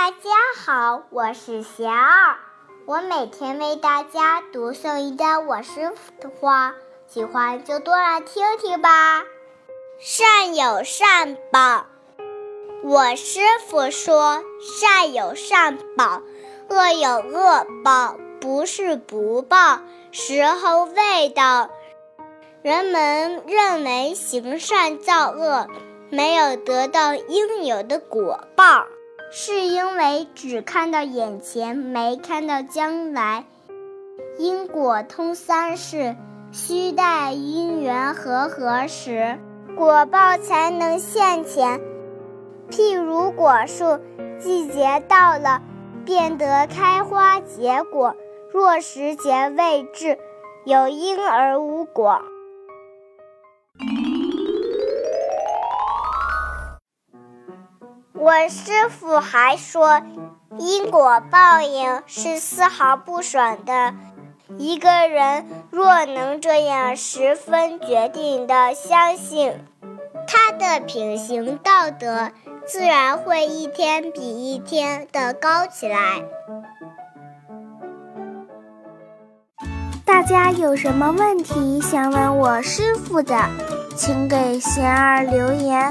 大家好，我是贤儿，我每天为大家读诵一段我师傅的话，喜欢就多来听听吧。善有善报，我师傅说，善有善报，恶有恶报，不是不报，时候未到。人们认为行善造恶，没有得到应有的果报。是因为只看到眼前，没看到将来。因果通三世，须待因缘和合时，果报才能现前。譬如果树，季节到了，便得开花结果；若时节未至，有因而无果。我师傅还说，因果报应是丝毫不爽的。一个人若能这样十分决定的相信，他的品行道德自然会一天比一天的高起来。大家有什么问题想问我师傅的，请给贤儿留言。